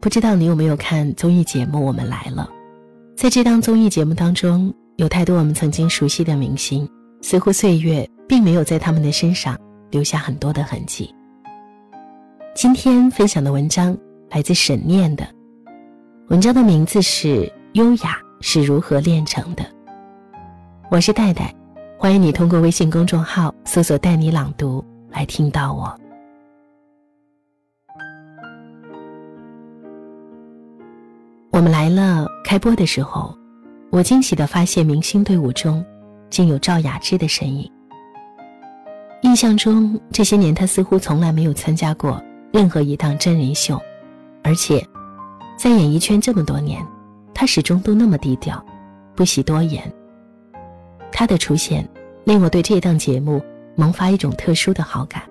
不知道你有没有看综艺节目《我们来了》？在这档综艺节目当中，有太多我们曾经熟悉的明星，似乎岁月并没有在他们的身上留下很多的痕迹。今天分享的文章来自沈念的，文章的名字是《优雅是如何炼成的》。我是戴戴，欢迎你通过微信公众号搜索“带你朗读”来听到我。我们来了。开播的时候，我惊喜的发现明星队伍中竟有赵雅芝的身影。印象中，这些年她似乎从来没有参加过任何一档真人秀，而且，在演艺圈这么多年，她始终都那么低调，不喜多言。她的出现，令我对这档节目萌发一种特殊的好感，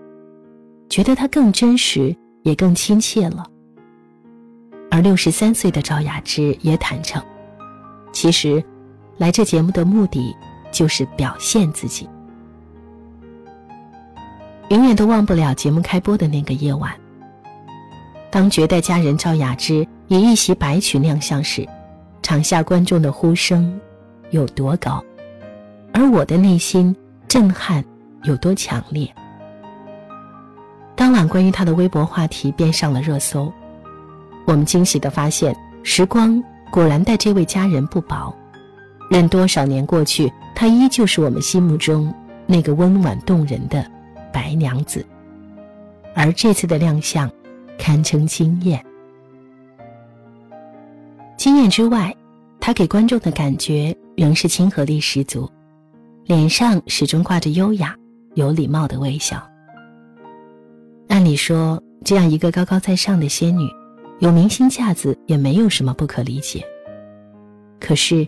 觉得她更真实，也更亲切了。而六十三岁的赵雅芝也坦诚，其实，来这节目的目的就是表现自己。永远都忘不了节目开播的那个夜晚，当绝代佳人赵雅芝以一袭白裙亮相时，场下观众的呼声有多高，而我的内心震撼有多强烈。当晚，关于她的微博话题便上了热搜。我们惊喜地发现，时光果然待这位佳人不薄。任多少年过去，她依旧是我们心目中那个温婉动人的白娘子。而这次的亮相，堪称惊艳。惊艳之外，她给观众的感觉仍是亲和力十足，脸上始终挂着优雅、有礼貌的微笑。按理说，这样一个高高在上的仙女。有明星架子也没有什么不可理解。可是，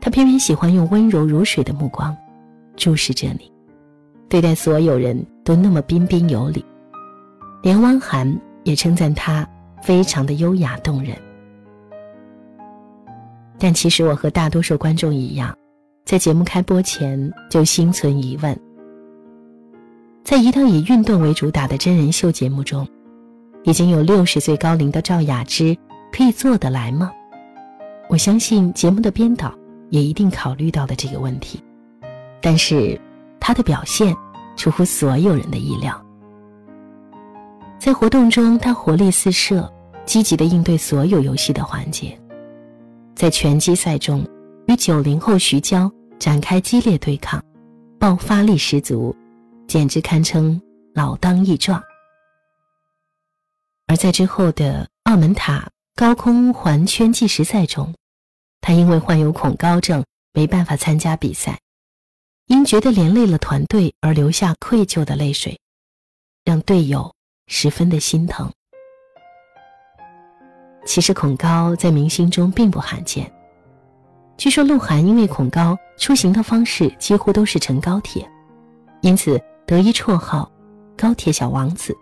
他偏偏喜欢用温柔如水的目光注视着你，对待所有人都那么彬彬有礼，连汪涵也称赞他非常的优雅动人。但其实我和大多数观众一样，在节目开播前就心存疑问：在一档以运动为主打的真人秀节目中。已经有六十岁高龄的赵雅芝，可以做得来吗？我相信节目的编导也一定考虑到了这个问题，但是她的表现出乎所有人的意料。在活动中，她活力四射，积极的应对所有游戏的环节；在拳击赛中，与九零后徐娇展开激烈对抗，爆发力十足，简直堪称老当益壮。而在之后的澳门塔高空环圈计时赛中，他因为患有恐高症，没办法参加比赛，因觉得连累了团队而流下愧疚的泪水，让队友十分的心疼。其实恐高在明星中并不罕见，据说鹿晗因为恐高，出行的方式几乎都是乘高铁，因此得一绰号“高铁小王子”。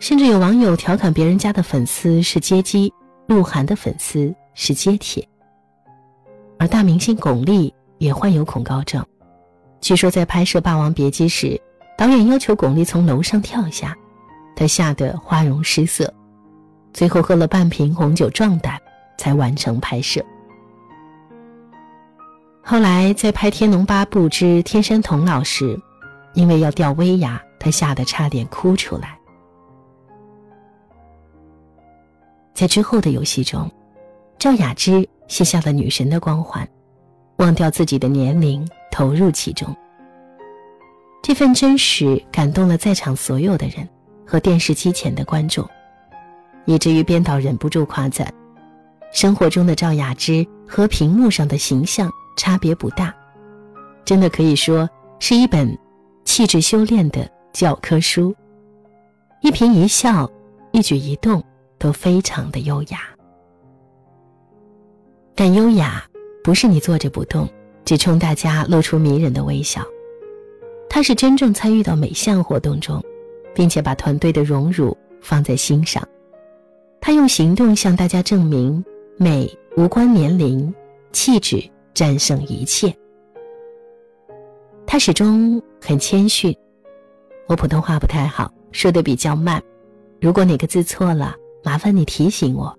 甚至有网友调侃别人家的粉丝是接机，鹿晗的粉丝是接铁。而大明星巩俐也患有恐高症，据说在拍摄《霸王别姬》时，导演要求巩俐从楼上跳下，她吓得花容失色，最后喝了半瓶红酒壮胆，才完成拍摄。后来在拍《天龙八部之天山童姥》时，因为要吊威亚，她吓得差点哭出来。在之后的游戏中，赵雅芝卸下了女神的光环，忘掉自己的年龄，投入其中。这份真实感动了在场所有的人和电视机前的观众，以至于编导忍不住夸赞：生活中的赵雅芝和屏幕上的形象差别不大，真的可以说是一本气质修炼的教科书。一颦一笑，一举一动。都非常的优雅，但优雅不是你坐着不动，只冲大家露出迷人的微笑，它是真正参与到每项活动中，并且把团队的荣辱放在心上。他用行动向大家证明，美无关年龄，气质战胜一切。他始终很谦逊，我普通话不太好，说的比较慢，如果哪个字错了。麻烦你提醒我。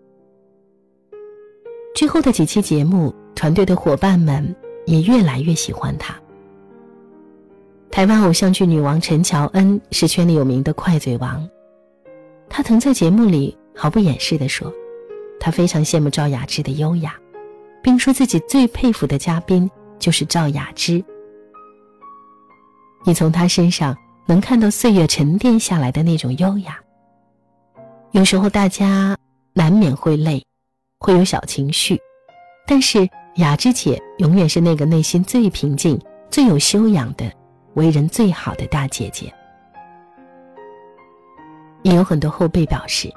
之后的几期节目，团队的伙伴们也越来越喜欢他。台湾偶像剧女王陈乔恩是圈里有名的快嘴王，她曾在节目里毫不掩饰地说，她非常羡慕赵雅芝的优雅，并说自己最佩服的嘉宾就是赵雅芝。你从她身上能看到岁月沉淀下来的那种优雅。有时候大家难免会累。会有小情绪，但是雅芝姐永远是那个内心最平静、最有修养的、为人最好的大姐姐。也有很多后辈表示，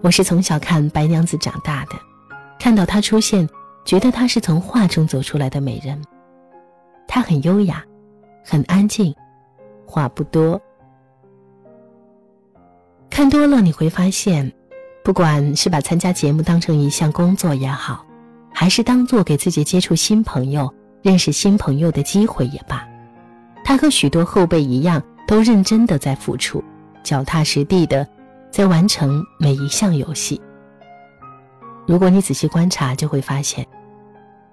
我是从小看白娘子长大的，看到她出现，觉得她是从画中走出来的美人。她很优雅，很安静，话不多。看多了你会发现。不管是把参加节目当成一项工作也好，还是当做给自己接触新朋友、认识新朋友的机会也罢，他和许多后辈一样，都认真的在付出，脚踏实地的在完成每一项游戏。如果你仔细观察，就会发现，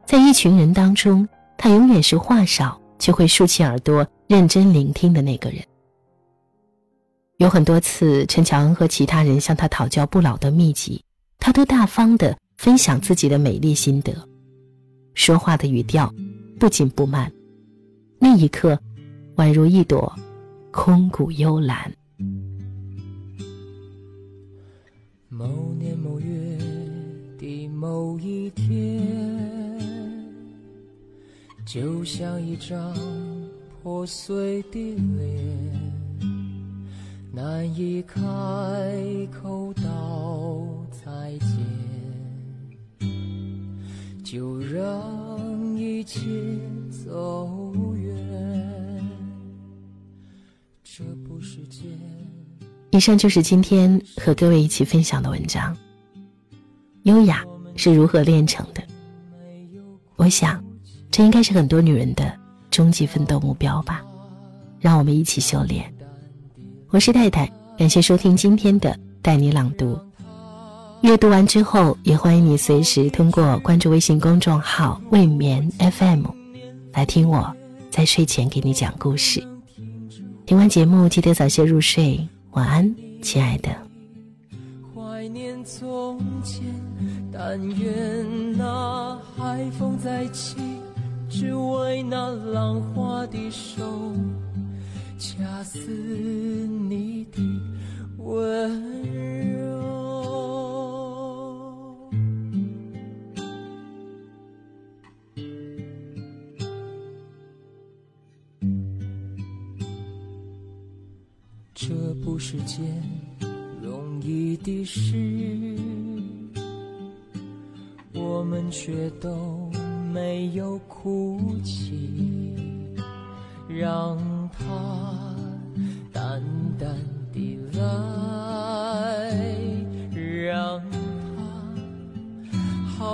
在一群人当中，他永远是话少却会竖起耳朵认真聆听的那个人。有很多次，陈乔恩和其他人向他讨教不老的秘籍，他都大方的分享自己的美丽心得，说话的语调不紧不慢，那一刻，宛如一朵空谷幽兰。某年某月的某一天，就像一张破碎的脸。难以开口道再见，就让一切走远。这不是件。以上就是今天和各位一起分享的文章。优雅是如何炼成的？我想，这应该是很多女人的终极奋斗目标吧。让我们一起修炼。我是太太，感谢收听今天的带你朗读。阅读完之后，也欢迎你随时通过关注微信公众号“未眠 FM” 来听我在睡前给你讲故事。听完节目，记得早些入睡，晚安，亲爱的。怀念从前，但愿那海风再起，只为那浪花的手。恰似你的温柔，这不是件容易的事，我们却都没有哭泣，让。他